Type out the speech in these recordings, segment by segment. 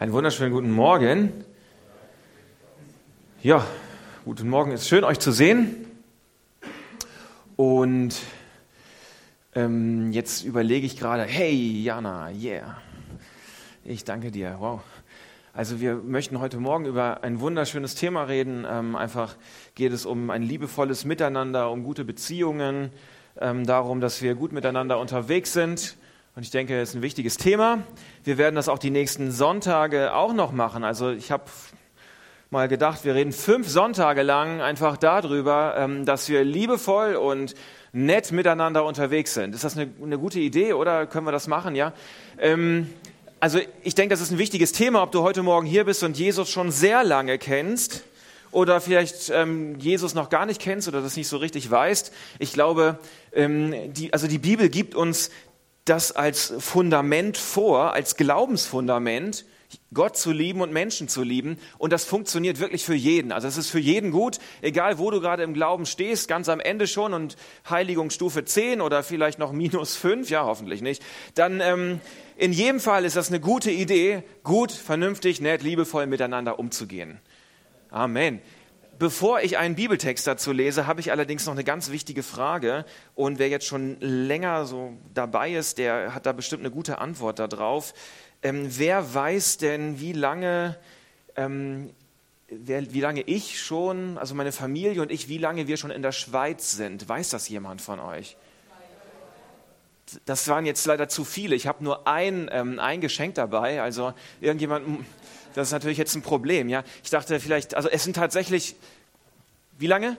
Einen wunderschönen guten Morgen. Ja, guten Morgen. Es ist schön, euch zu sehen. Und ähm, jetzt überlege ich gerade, hey Jana, yeah. Ich danke dir. Wow. Also wir möchten heute Morgen über ein wunderschönes Thema reden. Ähm, einfach geht es um ein liebevolles Miteinander, um gute Beziehungen, ähm, darum, dass wir gut miteinander unterwegs sind und ich denke, es ist ein wichtiges Thema. Wir werden das auch die nächsten Sonntage auch noch machen. Also ich habe mal gedacht, wir reden fünf Sonntage lang einfach darüber, ähm, dass wir liebevoll und nett miteinander unterwegs sind. Ist das eine, eine gute Idee oder können wir das machen? Ja. Ähm, also ich denke, das ist ein wichtiges Thema, ob du heute Morgen hier bist und Jesus schon sehr lange kennst oder vielleicht ähm, Jesus noch gar nicht kennst oder das nicht so richtig weißt. Ich glaube, ähm, die, also die Bibel gibt uns das als Fundament vor, als Glaubensfundament, Gott zu lieben und Menschen zu lieben. Und das funktioniert wirklich für jeden. Also es ist für jeden gut, egal wo du gerade im Glauben stehst, ganz am Ende schon und Heiligungsstufe 10 oder vielleicht noch minus 5, ja hoffentlich nicht. Dann ähm, in jedem Fall ist das eine gute Idee, gut, vernünftig, nett, liebevoll miteinander umzugehen. Amen. Bevor ich einen Bibeltext dazu lese, habe ich allerdings noch eine ganz wichtige Frage. Und wer jetzt schon länger so dabei ist, der hat da bestimmt eine gute Antwort darauf. Ähm, wer weiß denn, wie lange, ähm, wer, wie lange ich schon, also meine Familie und ich, wie lange wir schon in der Schweiz sind? Weiß das jemand von euch? Das waren jetzt leider zu viele. Ich habe nur ein, ähm, ein Geschenk dabei. Also irgendjemand das ist natürlich jetzt ein Problem, ja. Ich dachte vielleicht, also es sind tatsächlich, wie lange?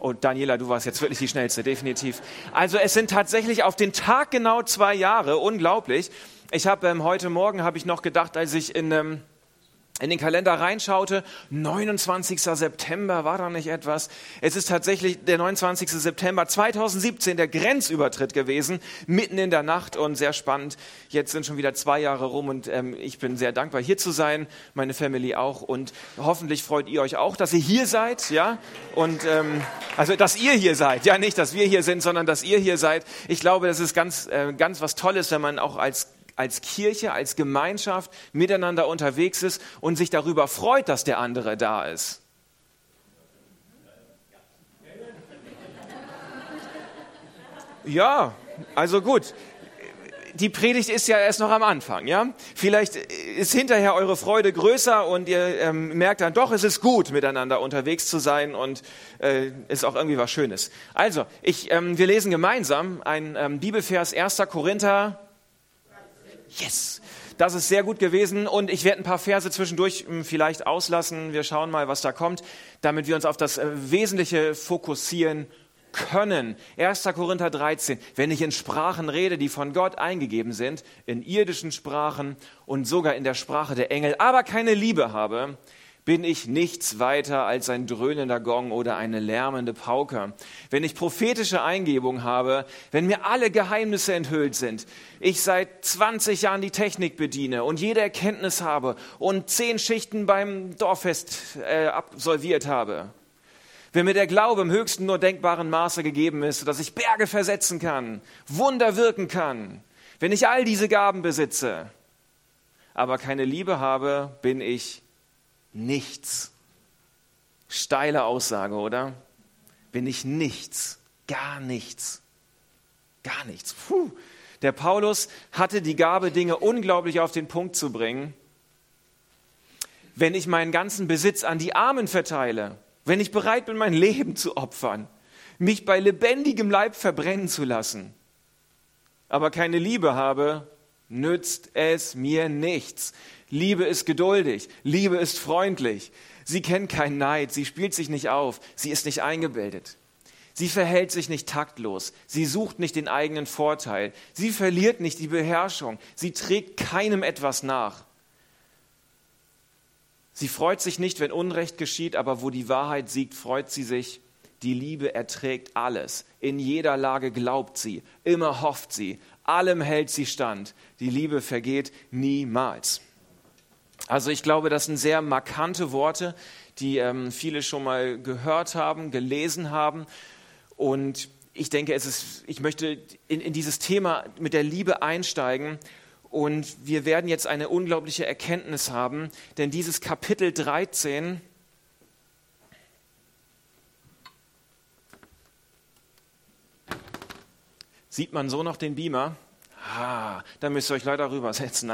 Oh, Daniela, du warst jetzt wirklich die schnellste, definitiv. Also es sind tatsächlich auf den Tag genau zwei Jahre, unglaublich. Ich habe ähm, heute Morgen habe ich noch gedacht, als ich in ähm, in den Kalender reinschaute, 29. September war da nicht etwas. Es ist tatsächlich der 29. September 2017 der Grenzübertritt gewesen, mitten in der Nacht und sehr spannend. Jetzt sind schon wieder zwei Jahre rum und ähm, ich bin sehr dankbar hier zu sein, meine Family auch und hoffentlich freut ihr euch auch, dass ihr hier seid, ja und ähm, also dass ihr hier seid, ja nicht, dass wir hier sind, sondern dass ihr hier seid. Ich glaube, das ist ganz äh, ganz was Tolles, wenn man auch als als Kirche, als Gemeinschaft miteinander unterwegs ist und sich darüber freut, dass der andere da ist. Ja, also gut. Die Predigt ist ja erst noch am Anfang, ja? Vielleicht ist hinterher eure Freude größer und ihr ähm, merkt dann doch, es ist gut, miteinander unterwegs zu sein und äh, ist auch irgendwie was Schönes. Also, ich, ähm, wir lesen gemeinsam ein ähm, Bibelvers 1. Korinther Yes! Das ist sehr gut gewesen und ich werde ein paar Verse zwischendurch hm, vielleicht auslassen. Wir schauen mal, was da kommt, damit wir uns auf das äh, Wesentliche fokussieren können. 1. Korinther 13. Wenn ich in Sprachen rede, die von Gott eingegeben sind, in irdischen Sprachen und sogar in der Sprache der Engel, aber keine Liebe habe, bin ich nichts weiter als ein dröhnender Gong oder eine lärmende Pauke. Wenn ich prophetische Eingebung habe, wenn mir alle Geheimnisse enthüllt sind, ich seit 20 Jahren die Technik bediene und jede Erkenntnis habe und zehn Schichten beim Dorffest äh, absolviert habe, wenn mir der Glaube im höchsten nur denkbaren Maße gegeben ist, dass ich Berge versetzen kann, Wunder wirken kann, wenn ich all diese Gaben besitze, aber keine Liebe habe, bin ich nichts. Steile Aussage, oder? Bin ich nichts, gar nichts, gar nichts. Puh. Der Paulus hatte die Gabe, Dinge unglaublich auf den Punkt zu bringen. Wenn ich meinen ganzen Besitz an die Armen verteile, wenn ich bereit bin, mein Leben zu opfern, mich bei lebendigem Leib verbrennen zu lassen, aber keine Liebe habe, nützt es mir nichts. Liebe ist geduldig, Liebe ist freundlich. Sie kennt keinen Neid, sie spielt sich nicht auf, sie ist nicht eingebildet. Sie verhält sich nicht taktlos, sie sucht nicht den eigenen Vorteil, sie verliert nicht die Beherrschung, sie trägt keinem etwas nach. Sie freut sich nicht, wenn Unrecht geschieht, aber wo die Wahrheit siegt, freut sie sich. Die Liebe erträgt alles. In jeder Lage glaubt sie, immer hofft sie, allem hält sie stand. Die Liebe vergeht niemals. Also ich glaube, das sind sehr markante Worte, die ähm, viele schon mal gehört haben, gelesen haben. Und ich denke, es ist, ich möchte in, in dieses Thema mit der Liebe einsteigen Und wir werden jetzt eine unglaubliche Erkenntnis haben, denn dieses Kapitel 13 Sieht man so noch den Beamer? Ah, da müsst ihr euch leider rübersetzen.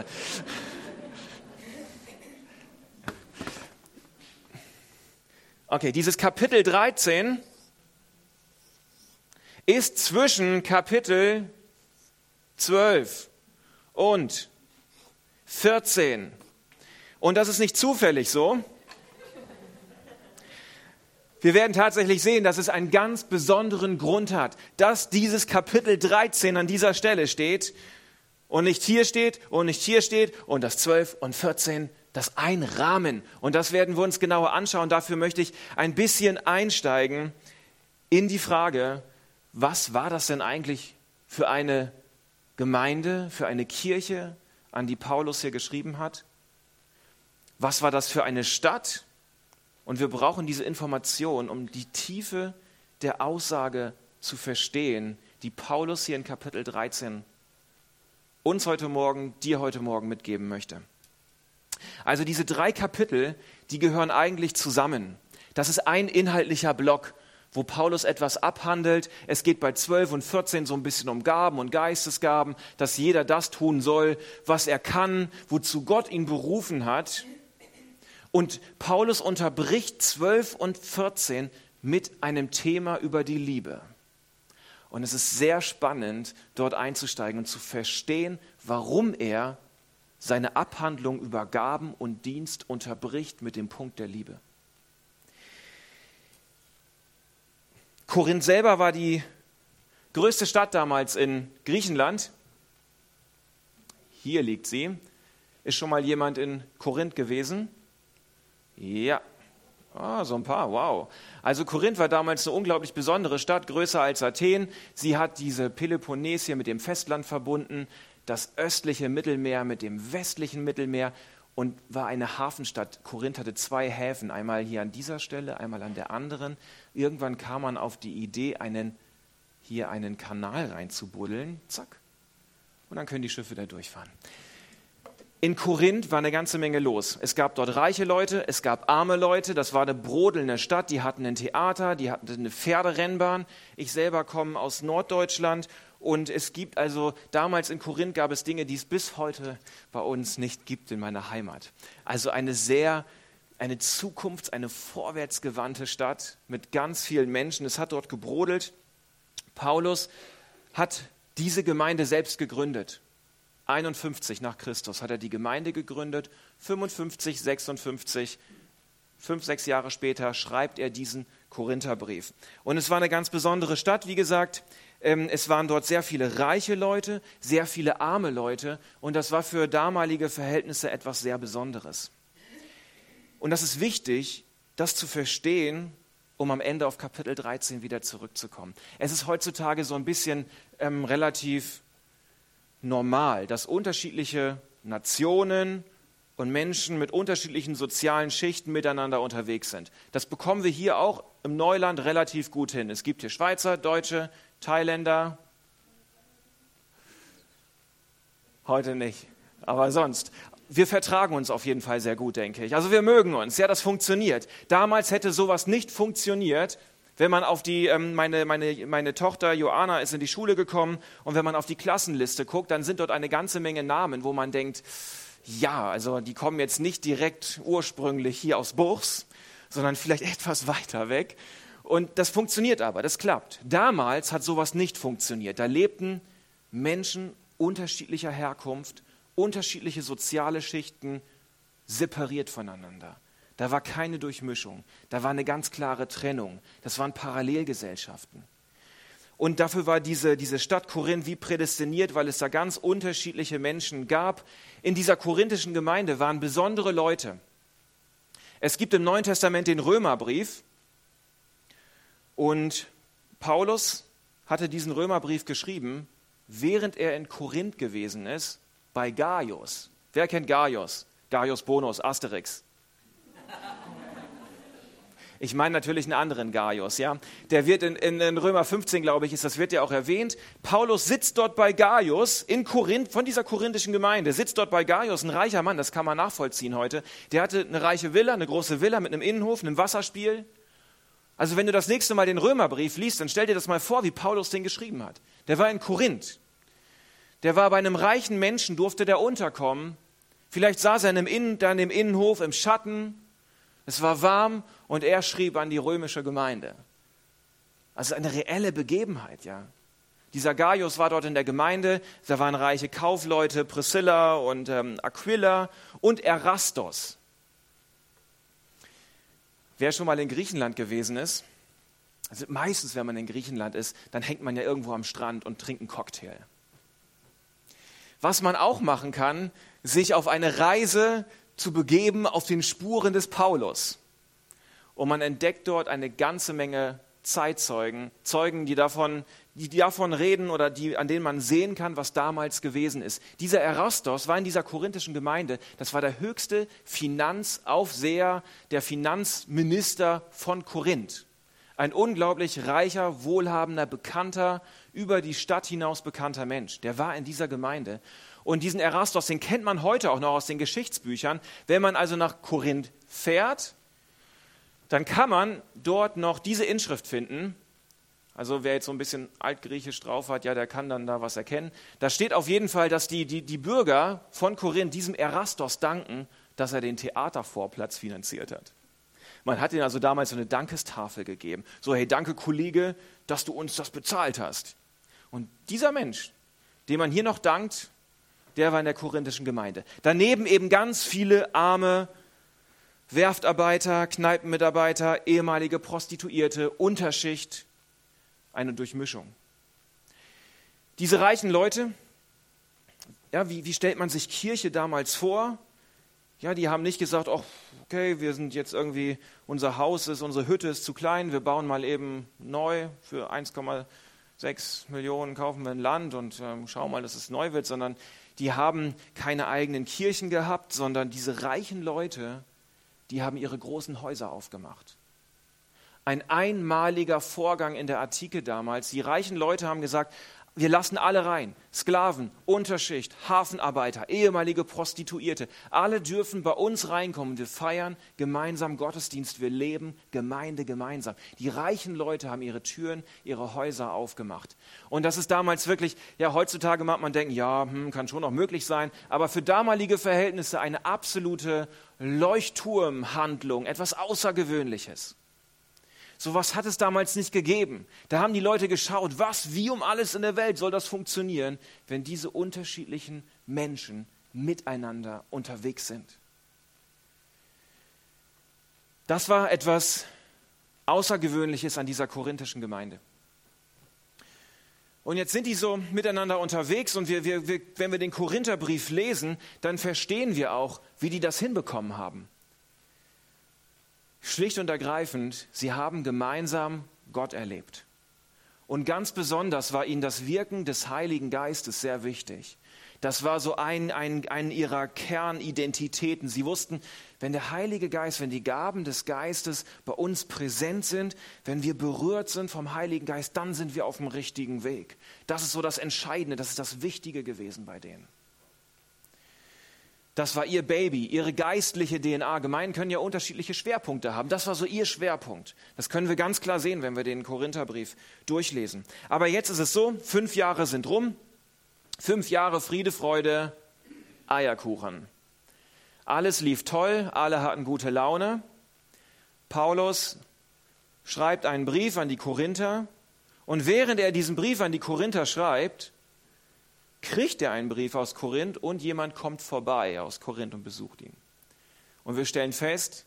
Okay, dieses Kapitel 13 ist zwischen Kapitel 12 und 14. Und das ist nicht zufällig so. Wir werden tatsächlich sehen, dass es einen ganz besonderen Grund hat, dass dieses Kapitel 13 an dieser Stelle steht und nicht hier steht und nicht hier steht und das 12 und 14 das einrahmen. Und das werden wir uns genauer anschauen. Dafür möchte ich ein bisschen einsteigen in die Frage, was war das denn eigentlich für eine Gemeinde, für eine Kirche, an die Paulus hier geschrieben hat? Was war das für eine Stadt? Und wir brauchen diese Information, um die Tiefe der Aussage zu verstehen, die Paulus hier in Kapitel 13 uns heute Morgen, dir heute Morgen mitgeben möchte. Also diese drei Kapitel, die gehören eigentlich zusammen. Das ist ein inhaltlicher Block, wo Paulus etwas abhandelt. Es geht bei 12 und 14 so ein bisschen um Gaben und Geistesgaben, dass jeder das tun soll, was er kann, wozu Gott ihn berufen hat. Und Paulus unterbricht 12 und 14 mit einem Thema über die Liebe. Und es ist sehr spannend, dort einzusteigen und zu verstehen, warum er seine Abhandlung über Gaben und Dienst unterbricht mit dem Punkt der Liebe. Korinth selber war die größte Stadt damals in Griechenland. Hier liegt sie. Ist schon mal jemand in Korinth gewesen? Ja. Ah, so ein paar, wow. Also Korinth war damals eine unglaublich besondere Stadt, größer als Athen. Sie hat diese Peloponnes hier mit dem Festland verbunden das östliche Mittelmeer mit dem westlichen Mittelmeer und war eine Hafenstadt. Korinth hatte zwei Häfen, einmal hier an dieser Stelle, einmal an der anderen. Irgendwann kam man auf die Idee, einen, hier einen Kanal reinzubuddeln. Zack. Und dann können die Schiffe da durchfahren. In Korinth war eine ganze Menge los. Es gab dort reiche Leute, es gab arme Leute, das war eine brodelnde Stadt, die hatten ein Theater, die hatten eine Pferderennbahn. Ich selber komme aus Norddeutschland und es gibt also, damals in Korinth gab es Dinge, die es bis heute bei uns nicht gibt in meiner Heimat. Also eine sehr, eine zukunfts-, eine vorwärtsgewandte Stadt mit ganz vielen Menschen. Es hat dort gebrodelt. Paulus hat diese Gemeinde selbst gegründet. 51 nach Christus hat er die Gemeinde gegründet. 55, 56, fünf, sechs Jahre später schreibt er diesen Korintherbrief. Und es war eine ganz besondere Stadt, wie gesagt. Ähm, es waren dort sehr viele reiche Leute, sehr viele arme Leute und das war für damalige Verhältnisse etwas sehr Besonderes. Und das ist wichtig, das zu verstehen, um am Ende auf Kapitel 13 wieder zurückzukommen. Es ist heutzutage so ein bisschen ähm, relativ normal, dass unterschiedliche Nationen und Menschen mit unterschiedlichen sozialen Schichten miteinander unterwegs sind. Das bekommen wir hier auch im Neuland relativ gut hin. Es gibt hier Schweizer, Deutsche, Thailänder. Heute nicht, aber sonst. Wir vertragen uns auf jeden Fall sehr gut, denke ich. Also wir mögen uns, ja, das funktioniert. Damals hätte sowas nicht funktioniert, wenn man auf die, ähm, meine, meine, meine Tochter Joanna ist in die Schule gekommen und wenn man auf die Klassenliste guckt, dann sind dort eine ganze Menge Namen, wo man denkt, ja, also die kommen jetzt nicht direkt ursprünglich hier aus Buchs, sondern vielleicht etwas weiter weg. Und das funktioniert aber, das klappt. Damals hat sowas nicht funktioniert. Da lebten Menschen unterschiedlicher Herkunft, unterschiedliche soziale Schichten separiert voneinander. Da war keine Durchmischung, da war eine ganz klare Trennung. Das waren Parallelgesellschaften. Und dafür war diese, diese Stadt Korinth wie prädestiniert, weil es da ganz unterschiedliche Menschen gab. In dieser korinthischen Gemeinde waren besondere Leute. Es gibt im Neuen Testament den Römerbrief, und Paulus hatte diesen Römerbrief geschrieben, während er in Korinth gewesen ist, bei Gaius. Wer kennt Gaius? Gaius Bonus, Asterix. Ich meine natürlich einen anderen Gaius, ja. Der wird in, in, in Römer 15, glaube ich, ist das wird ja auch erwähnt. Paulus sitzt dort bei Gaius in Korinth, von dieser korinthischen Gemeinde, sitzt dort bei Gaius, ein reicher Mann, das kann man nachvollziehen heute. Der hatte eine reiche Villa, eine große Villa mit einem Innenhof, einem Wasserspiel. Also wenn du das nächste Mal den Römerbrief liest, dann stell dir das mal vor, wie Paulus den geschrieben hat. Der war in Korinth. Der war bei einem reichen Menschen, durfte der unterkommen. Vielleicht saß er in einem Innen, dann im Innenhof im Schatten. Es war warm und er schrieb an die römische Gemeinde. Also eine reelle Begebenheit, ja. Dieser Gaius war dort in der Gemeinde, da waren reiche Kaufleute, Priscilla und ähm, Aquila und Erastos. Wer schon mal in Griechenland gewesen ist, also meistens, wenn man in Griechenland ist, dann hängt man ja irgendwo am Strand und trinkt einen Cocktail. Was man auch machen kann, sich auf eine Reise zu begeben auf den Spuren des Paulus. Und man entdeckt dort eine ganze Menge Zeitzeugen, Zeugen, die davon, die davon reden oder die, an denen man sehen kann, was damals gewesen ist. Dieser Erastos war in dieser korinthischen Gemeinde, das war der höchste Finanzaufseher, der Finanzminister von Korinth. Ein unglaublich reicher, wohlhabender, bekannter, über die Stadt hinaus bekannter Mensch. Der war in dieser Gemeinde. Und diesen Erastos, den kennt man heute auch noch aus den Geschichtsbüchern. Wenn man also nach Korinth fährt, dann kann man dort noch diese Inschrift finden. Also wer jetzt so ein bisschen altgriechisch drauf hat, ja, der kann dann da was erkennen. Da steht auf jeden Fall, dass die, die, die Bürger von Korinth diesem Erastos danken, dass er den Theatervorplatz finanziert hat. Man hat ihnen also damals so eine Dankestafel gegeben. So, hey, danke Kollege, dass du uns das bezahlt hast. Und dieser Mensch, dem man hier noch dankt, der war in der korinthischen Gemeinde. Daneben eben ganz viele arme Werftarbeiter, Kneipenmitarbeiter, ehemalige Prostituierte, Unterschicht, eine Durchmischung. Diese reichen Leute, ja, wie, wie stellt man sich Kirche damals vor? Ja, die haben nicht gesagt, oh, okay, wir sind jetzt irgendwie, unser Haus ist, unsere Hütte ist zu klein, wir bauen mal eben neu für 1,6 Millionen, kaufen wir ein Land und ähm, schauen mal, dass es neu wird, sondern die haben keine eigenen Kirchen gehabt, sondern diese reichen Leute, die haben ihre großen Häuser aufgemacht. Ein einmaliger Vorgang in der Antike damals. Die reichen Leute haben gesagt, wir lassen alle rein. Sklaven, Unterschicht, Hafenarbeiter, ehemalige Prostituierte. Alle dürfen bei uns reinkommen. Wir feiern gemeinsam Gottesdienst. Wir leben Gemeinde gemeinsam. Die reichen Leute haben ihre Türen, ihre Häuser aufgemacht. Und das ist damals wirklich, ja, heutzutage mag man denken, ja, hm, kann schon noch möglich sein. Aber für damalige Verhältnisse eine absolute Leuchtturmhandlung, etwas Außergewöhnliches. Sowas hat es damals nicht gegeben. Da haben die Leute geschaut, was, wie um alles in der Welt soll das funktionieren, wenn diese unterschiedlichen Menschen miteinander unterwegs sind. Das war etwas Außergewöhnliches an dieser korinthischen Gemeinde. Und jetzt sind die so miteinander unterwegs und wir, wir, wir, wenn wir den Korintherbrief lesen, dann verstehen wir auch, wie die das hinbekommen haben. Schlicht und ergreifend, sie haben gemeinsam Gott erlebt. Und ganz besonders war ihnen das Wirken des Heiligen Geistes sehr wichtig. Das war so ein, ein, ein ihrer Kernidentitäten. Sie wussten, wenn der Heilige Geist, wenn die Gaben des Geistes bei uns präsent sind, wenn wir berührt sind vom Heiligen Geist, dann sind wir auf dem richtigen Weg. Das ist so das Entscheidende, das ist das Wichtige gewesen bei denen. Das war ihr Baby, ihre geistliche DNA. Gemeinden können ja unterschiedliche Schwerpunkte haben. Das war so ihr Schwerpunkt. Das können wir ganz klar sehen, wenn wir den Korintherbrief durchlesen. Aber jetzt ist es so, fünf Jahre sind rum. Fünf Jahre Friede, Freude, Eierkuchen. Alles lief toll, alle hatten gute Laune. Paulus schreibt einen Brief an die Korinther. Und während er diesen Brief an die Korinther schreibt, kriegt er einen Brief aus Korinth und jemand kommt vorbei aus Korinth und besucht ihn. Und wir stellen fest,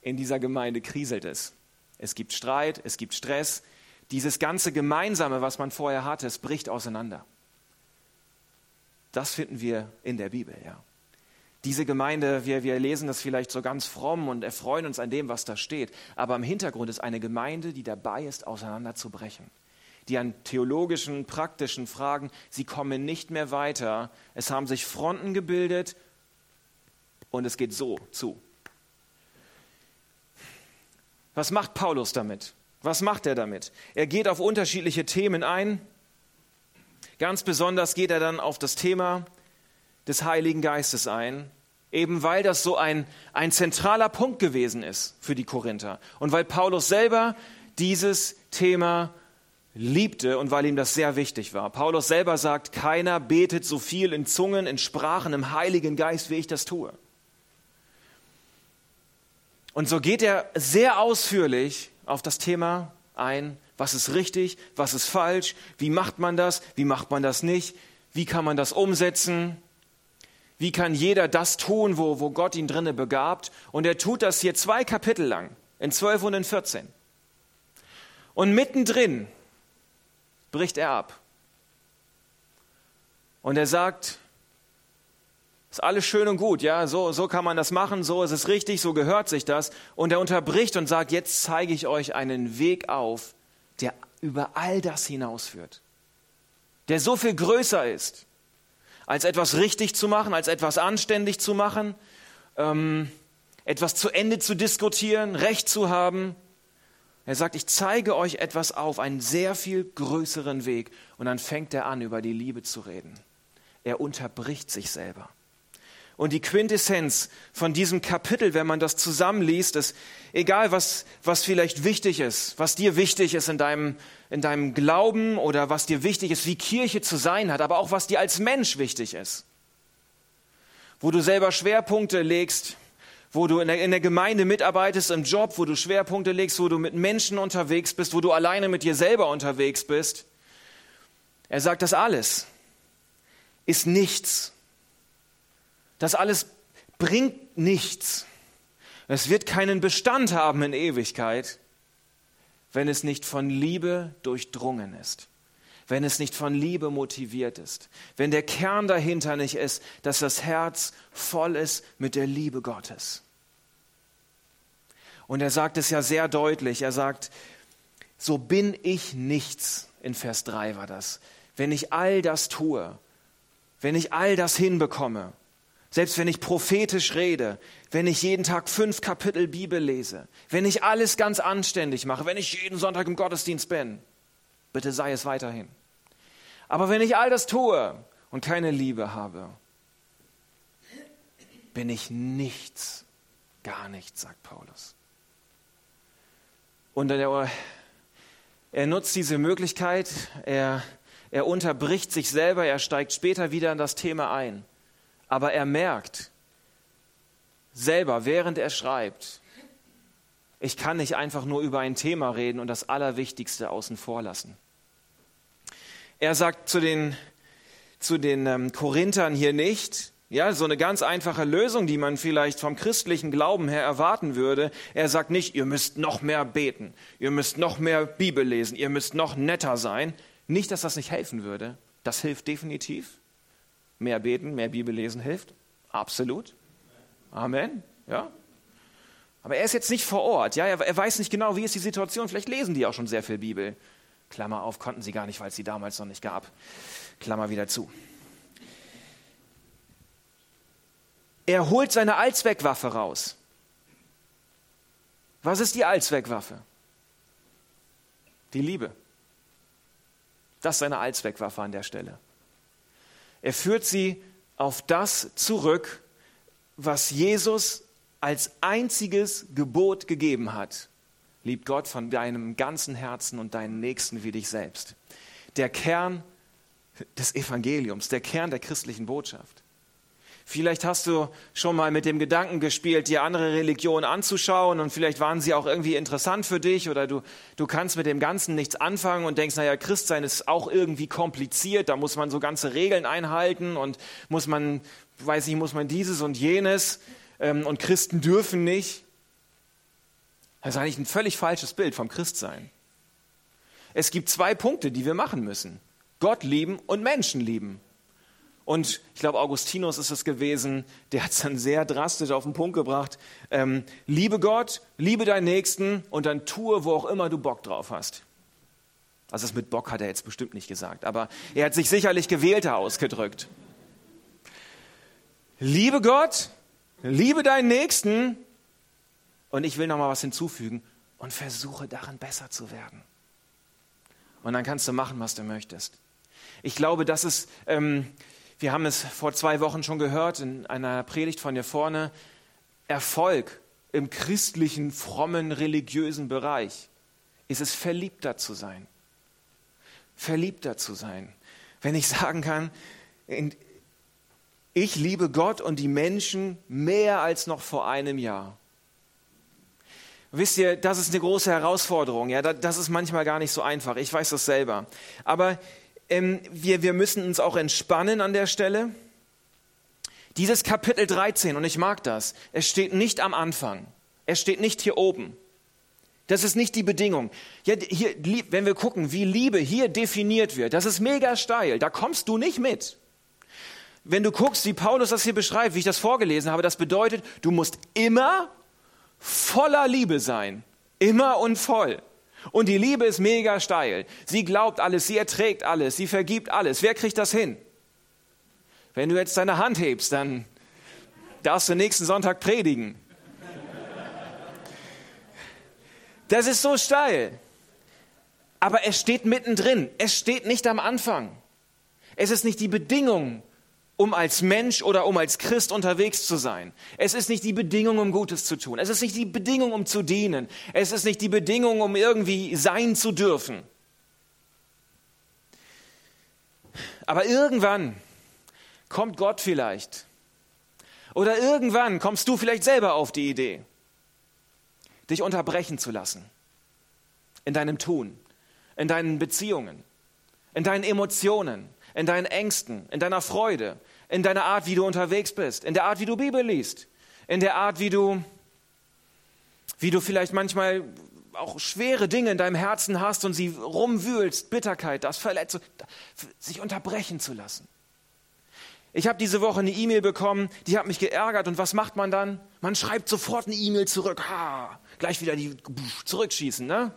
in dieser Gemeinde kriselt es. Es gibt Streit, es gibt Stress. Dieses ganze Gemeinsame, was man vorher hatte, es bricht auseinander. Das finden wir in der Bibel, ja. Diese Gemeinde, wir, wir lesen das vielleicht so ganz fromm und erfreuen uns an dem, was da steht. Aber im Hintergrund ist eine Gemeinde, die dabei ist, auseinanderzubrechen die an theologischen, praktischen Fragen, sie kommen nicht mehr weiter. Es haben sich Fronten gebildet und es geht so zu. Was macht Paulus damit? Was macht er damit? Er geht auf unterschiedliche Themen ein. Ganz besonders geht er dann auf das Thema des Heiligen Geistes ein, eben weil das so ein, ein zentraler Punkt gewesen ist für die Korinther und weil Paulus selber dieses Thema liebte und weil ihm das sehr wichtig war. Paulus selber sagt, keiner betet so viel in Zungen, in Sprachen, im Heiligen Geist, wie ich das tue. Und so geht er sehr ausführlich auf das Thema ein, was ist richtig, was ist falsch, wie macht man das, wie macht man das nicht, wie kann man das umsetzen, wie kann jeder das tun, wo, wo Gott ihn drinne begabt. Und er tut das hier zwei Kapitel lang, in 12 und in 14. Und mittendrin bricht er ab. Und er sagt, ist alles schön und gut, ja, so, so kann man das machen, so ist es richtig, so gehört sich das. Und er unterbricht und sagt, jetzt zeige ich euch einen Weg auf, der über all das hinausführt, der so viel größer ist, als etwas richtig zu machen, als etwas anständig zu machen, ähm, etwas zu Ende zu diskutieren, Recht zu haben, er sagt, ich zeige euch etwas auf, einen sehr viel größeren Weg. Und dann fängt er an, über die Liebe zu reden. Er unterbricht sich selber. Und die Quintessenz von diesem Kapitel, wenn man das zusammenliest, ist, egal was, was vielleicht wichtig ist, was dir wichtig ist in deinem, in deinem Glauben oder was dir wichtig ist, wie Kirche zu sein hat, aber auch was dir als Mensch wichtig ist, wo du selber Schwerpunkte legst, wo du in der, in der Gemeinde mitarbeitest, im Job, wo du Schwerpunkte legst, wo du mit Menschen unterwegs bist, wo du alleine mit dir selber unterwegs bist. Er sagt, das alles ist nichts. Das alles bringt nichts. Es wird keinen Bestand haben in Ewigkeit, wenn es nicht von Liebe durchdrungen ist, wenn es nicht von Liebe motiviert ist, wenn der Kern dahinter nicht ist, dass das Herz voll ist mit der Liebe Gottes. Und er sagt es ja sehr deutlich. Er sagt, so bin ich nichts. In Vers 3 war das. Wenn ich all das tue, wenn ich all das hinbekomme, selbst wenn ich prophetisch rede, wenn ich jeden Tag fünf Kapitel Bibel lese, wenn ich alles ganz anständig mache, wenn ich jeden Sonntag im Gottesdienst bin, bitte sei es weiterhin. Aber wenn ich all das tue und keine Liebe habe, bin ich nichts, gar nichts, sagt Paulus. Und er, er nutzt diese Möglichkeit, er, er unterbricht sich selber, er steigt später wieder in das Thema ein. Aber er merkt selber, während er schreibt, ich kann nicht einfach nur über ein Thema reden und das Allerwichtigste außen vor lassen. Er sagt zu den, zu den ähm, Korinthern hier nicht, ja, so eine ganz einfache Lösung, die man vielleicht vom christlichen Glauben her erwarten würde. Er sagt nicht, ihr müsst noch mehr beten, ihr müsst noch mehr Bibel lesen, ihr müsst noch netter sein. Nicht, dass das nicht helfen würde. Das hilft definitiv. Mehr beten, mehr Bibel lesen hilft. Absolut. Amen. Ja. Aber er ist jetzt nicht vor Ort. Ja, er, weiß nicht genau, wie ist die Situation. Vielleicht lesen die auch schon sehr viel Bibel. Klammer auf, konnten sie gar nicht, weil es sie damals noch nicht gab. Klammer wieder zu. Er holt seine Allzweckwaffe raus. Was ist die Allzweckwaffe? Die Liebe. Das ist seine Allzweckwaffe an der Stelle. Er führt sie auf das zurück, was Jesus als einziges Gebot gegeben hat. Lieb Gott von deinem ganzen Herzen und deinen Nächsten wie dich selbst. Der Kern des Evangeliums, der Kern der christlichen Botschaft. Vielleicht hast du schon mal mit dem Gedanken gespielt, dir andere Religionen anzuschauen und vielleicht waren sie auch irgendwie interessant für dich oder du, du kannst mit dem Ganzen nichts anfangen und denkst, naja, Christsein ist auch irgendwie kompliziert, da muss man so ganze Regeln einhalten und muss man, weiß ich, muss man dieses und jenes ähm, und Christen dürfen nicht. Das ist eigentlich ein völlig falsches Bild vom Christsein. Es gibt zwei Punkte, die wir machen müssen. Gott lieben und Menschen lieben. Und ich glaube, Augustinus ist es gewesen, der hat es dann sehr drastisch auf den Punkt gebracht. Ähm, liebe Gott, liebe deinen Nächsten und dann tue, wo auch immer du Bock drauf hast. Also das mit Bock hat er jetzt bestimmt nicht gesagt, aber er hat sich sicherlich gewählter ausgedrückt. Liebe Gott, liebe deinen Nächsten und ich will noch mal was hinzufügen und versuche darin besser zu werden. Und dann kannst du machen, was du möchtest. Ich glaube, das ist, ähm, wir haben es vor zwei Wochen schon gehört in einer Predigt von hier vorne, Erfolg im christlichen, frommen, religiösen Bereich ist es, verliebter zu sein. Verliebter zu sein. Wenn ich sagen kann, ich liebe Gott und die Menschen mehr als noch vor einem Jahr. Wisst ihr, das ist eine große Herausforderung. Ja, das ist manchmal gar nicht so einfach. Ich weiß das selber. Aber ähm, wir, wir müssen uns auch entspannen an der Stelle. Dieses Kapitel 13, und ich mag das, es steht nicht am Anfang. Es steht nicht hier oben. Das ist nicht die Bedingung. Ja, hier, wenn wir gucken, wie Liebe hier definiert wird, das ist mega steil. Da kommst du nicht mit. Wenn du guckst, wie Paulus das hier beschreibt, wie ich das vorgelesen habe, das bedeutet, du musst immer voller Liebe sein. Immer und voll. Und die Liebe ist mega steil. Sie glaubt alles, sie erträgt alles, sie vergibt alles. Wer kriegt das hin? Wenn du jetzt deine Hand hebst, dann darfst du nächsten Sonntag predigen. Das ist so steil. Aber es steht mittendrin. Es steht nicht am Anfang. Es ist nicht die Bedingung, um als Mensch oder um als Christ unterwegs zu sein. Es ist nicht die Bedingung, um Gutes zu tun. Es ist nicht die Bedingung, um zu dienen. Es ist nicht die Bedingung, um irgendwie sein zu dürfen. Aber irgendwann kommt Gott vielleicht. Oder irgendwann kommst du vielleicht selber auf die Idee, dich unterbrechen zu lassen. In deinem Tun, in deinen Beziehungen, in deinen Emotionen, in deinen Ängsten, in deiner Freude, in deiner Art, wie du unterwegs bist, in der Art, wie du Bibel liest, in der Art, wie du, wie du vielleicht manchmal auch schwere Dinge in deinem Herzen hast und sie rumwühlst, Bitterkeit, das Verletzung, sich unterbrechen zu lassen. Ich habe diese Woche eine E-Mail bekommen, die hat mich geärgert. Und was macht man dann? Man schreibt sofort eine E-Mail zurück. Ha, gleich wieder die zurückschießen, ne?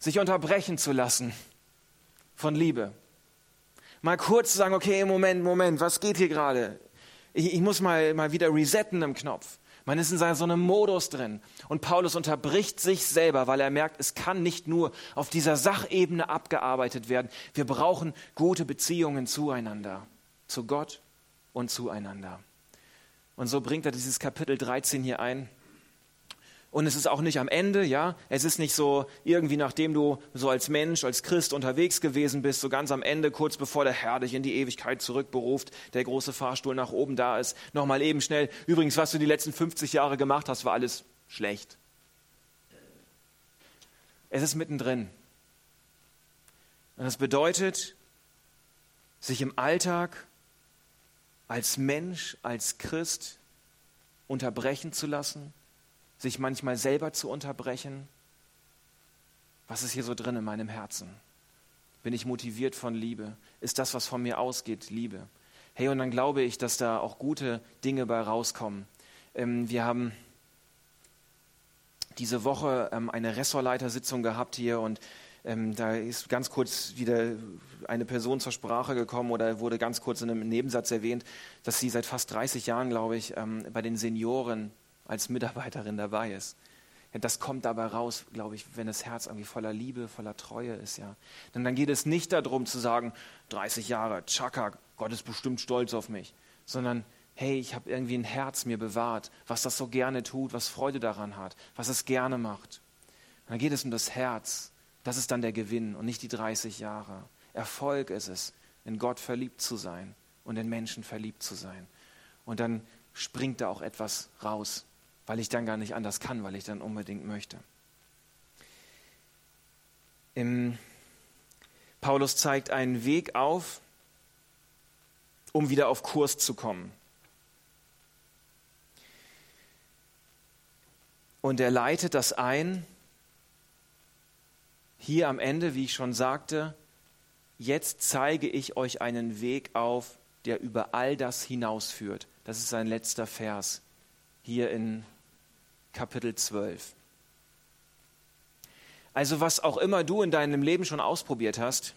Sich unterbrechen zu lassen von Liebe. Mal kurz zu sagen, okay, Moment, Moment, was geht hier gerade? Ich, ich, muss mal, mal wieder resetten im Knopf. Man ist in so einem Modus drin. Und Paulus unterbricht sich selber, weil er merkt, es kann nicht nur auf dieser Sachebene abgearbeitet werden. Wir brauchen gute Beziehungen zueinander zu Gott und zueinander. Und so bringt er dieses Kapitel 13 hier ein. Und es ist auch nicht am Ende, ja. Es ist nicht so irgendwie, nachdem du so als Mensch, als Christ unterwegs gewesen bist, so ganz am Ende, kurz bevor der Herr dich in die Ewigkeit zurückberuft, der große Fahrstuhl nach oben da ist, nochmal eben schnell. Übrigens, was du die letzten 50 Jahre gemacht hast, war alles schlecht. Es ist mittendrin. Und das bedeutet, sich im Alltag als Mensch, als Christ unterbrechen zu lassen, sich manchmal selber zu unterbrechen. Was ist hier so drin in meinem Herzen? Bin ich motiviert von Liebe? Ist das, was von mir ausgeht, Liebe? Hey, und dann glaube ich, dass da auch gute Dinge bei rauskommen. Ähm, wir haben diese Woche ähm, eine Ressortleitersitzung gehabt hier und ähm, da ist ganz kurz wieder eine Person zur Sprache gekommen oder wurde ganz kurz in einem Nebensatz erwähnt, dass sie seit fast 30 Jahren, glaube ich, ähm, bei den Senioren als Mitarbeiterin dabei ist. Ja, das kommt dabei raus, glaube ich, wenn das Herz irgendwie voller Liebe, voller Treue ist, ja. Denn dann geht es nicht darum zu sagen, 30 Jahre, Chaka, Gott ist bestimmt stolz auf mich, sondern hey, ich habe irgendwie ein Herz mir bewahrt, was das so gerne tut, was Freude daran hat, was es gerne macht. Und dann geht es um das Herz das ist dann der Gewinn und nicht die 30 Jahre. Erfolg ist es, in Gott verliebt zu sein und in Menschen verliebt zu sein. Und dann springt da auch etwas raus, weil ich dann gar nicht anders kann, weil ich dann unbedingt möchte. Im Paulus zeigt einen Weg auf, um wieder auf Kurs zu kommen. Und er leitet das ein hier am Ende, wie ich schon sagte, jetzt zeige ich euch einen Weg auf, der über all das hinausführt. Das ist sein letzter Vers hier in Kapitel 12. Also was auch immer du in deinem Leben schon ausprobiert hast,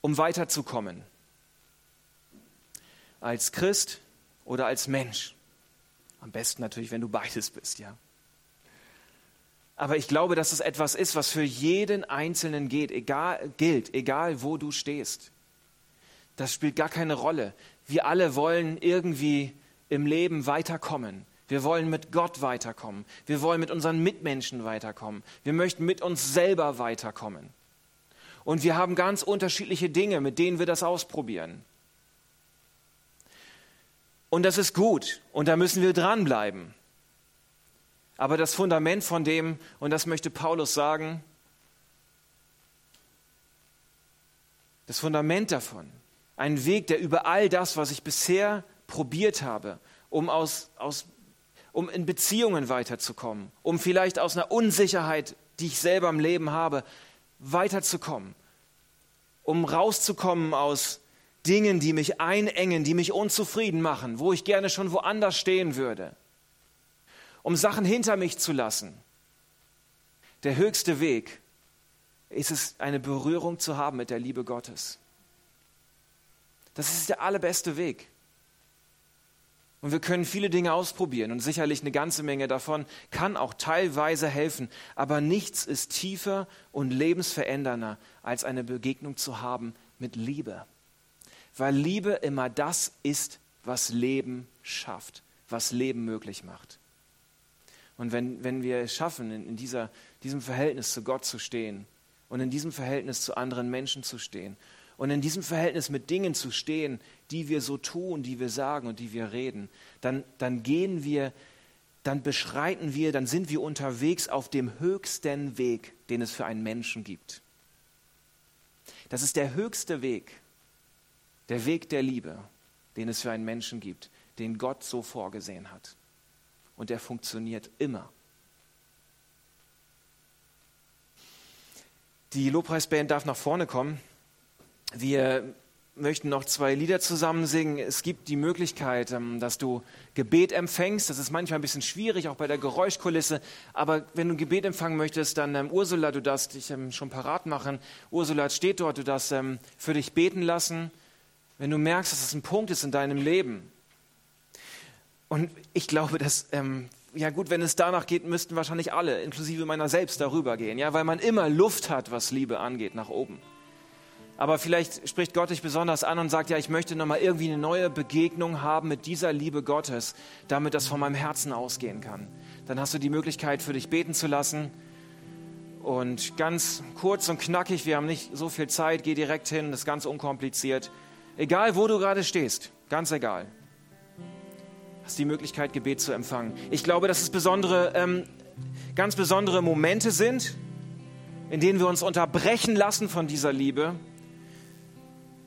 um weiterzukommen, als Christ oder als Mensch. Am besten natürlich, wenn du beides bist, ja. Aber ich glaube, dass es etwas ist, was für jeden Einzelnen geht, egal, gilt, egal wo du stehst. Das spielt gar keine Rolle. Wir alle wollen irgendwie im Leben weiterkommen. Wir wollen mit Gott weiterkommen. Wir wollen mit unseren Mitmenschen weiterkommen. Wir möchten mit uns selber weiterkommen. Und wir haben ganz unterschiedliche Dinge, mit denen wir das ausprobieren. Und das ist gut und da müssen wir dranbleiben. Aber das Fundament von dem, und das möchte Paulus sagen, das Fundament davon, ein Weg, der über all das, was ich bisher probiert habe, um, aus, aus, um in Beziehungen weiterzukommen, um vielleicht aus einer Unsicherheit, die ich selber im Leben habe, weiterzukommen, um rauszukommen aus Dingen, die mich einengen, die mich unzufrieden machen, wo ich gerne schon woanders stehen würde, um Sachen hinter mich zu lassen. Der höchste Weg ist es, eine Berührung zu haben mit der Liebe Gottes. Das ist der allerbeste Weg. Und wir können viele Dinge ausprobieren und sicherlich eine ganze Menge davon kann auch teilweise helfen. Aber nichts ist tiefer und lebensverändernder, als eine Begegnung zu haben mit Liebe. Weil Liebe immer das ist, was Leben schafft, was Leben möglich macht. Und wenn, wenn wir es schaffen, in, in dieser, diesem Verhältnis zu Gott zu stehen und in diesem Verhältnis zu anderen Menschen zu stehen und in diesem Verhältnis mit Dingen zu stehen, die wir so tun, die wir sagen und die wir reden, dann, dann gehen wir, dann beschreiten wir, dann sind wir unterwegs auf dem höchsten Weg, den es für einen Menschen gibt. Das ist der höchste Weg, der Weg der Liebe, den es für einen Menschen gibt, den Gott so vorgesehen hat. Und der funktioniert immer. Die Lobpreisband darf nach vorne kommen. Wir möchten noch zwei Lieder zusammen singen. Es gibt die Möglichkeit, ähm, dass du Gebet empfängst. Das ist manchmal ein bisschen schwierig, auch bei der Geräuschkulisse. Aber wenn du Gebet empfangen möchtest, dann ähm, Ursula, du darfst dich ähm, schon parat machen. Ursula steht dort, du darfst ähm, für dich beten lassen. Wenn du merkst, dass es ein Punkt ist in deinem Leben. Und ich glaube, dass ähm, ja gut, wenn es danach geht, müssten wahrscheinlich alle, inklusive meiner selbst, darüber gehen, ja, weil man immer Luft hat, was Liebe angeht, nach oben aber vielleicht spricht Gott dich besonders an und sagt, ja, ich möchte nochmal irgendwie eine neue Begegnung haben mit dieser Liebe Gottes, damit das von meinem Herzen ausgehen kann. Dann hast du die Möglichkeit, für dich beten zu lassen. Und ganz kurz und knackig, wir haben nicht so viel Zeit, geh direkt hin, das ist ganz unkompliziert. Egal, wo du gerade stehst, ganz egal. Hast die Möglichkeit, Gebet zu empfangen. Ich glaube, dass es besondere, ähm, ganz besondere Momente sind, in denen wir uns unterbrechen lassen von dieser Liebe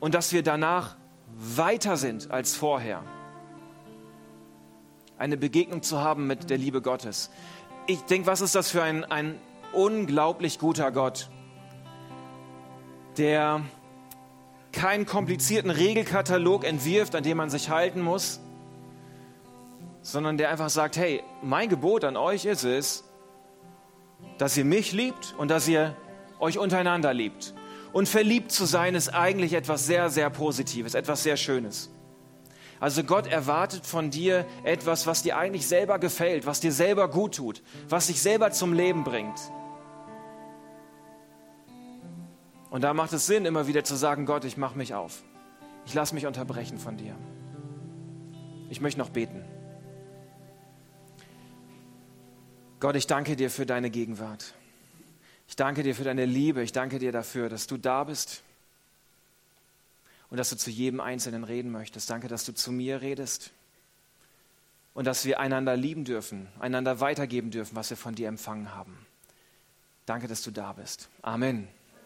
und dass wir danach weiter sind als vorher. Eine Begegnung zu haben mit der Liebe Gottes. Ich denke, was ist das für ein, ein unglaublich guter Gott, der keinen komplizierten Regelkatalog entwirft, an dem man sich halten muss, sondern der einfach sagt, hey, mein Gebot an euch ist es, dass ihr mich liebt und dass ihr euch untereinander liebt. Und verliebt zu sein ist eigentlich etwas sehr, sehr Positives, etwas sehr Schönes. Also Gott erwartet von dir etwas, was dir eigentlich selber gefällt, was dir selber gut tut, was dich selber zum Leben bringt. Und da macht es Sinn, immer wieder zu sagen, Gott, ich mache mich auf. Ich lasse mich unterbrechen von dir. Ich möchte noch beten. Gott, ich danke dir für deine Gegenwart. Ich danke dir für deine Liebe. Ich danke dir dafür, dass du da bist und dass du zu jedem Einzelnen reden möchtest. Danke, dass du zu mir redest und dass wir einander lieben dürfen, einander weitergeben dürfen, was wir von dir empfangen haben. Danke, dass du da bist. Amen.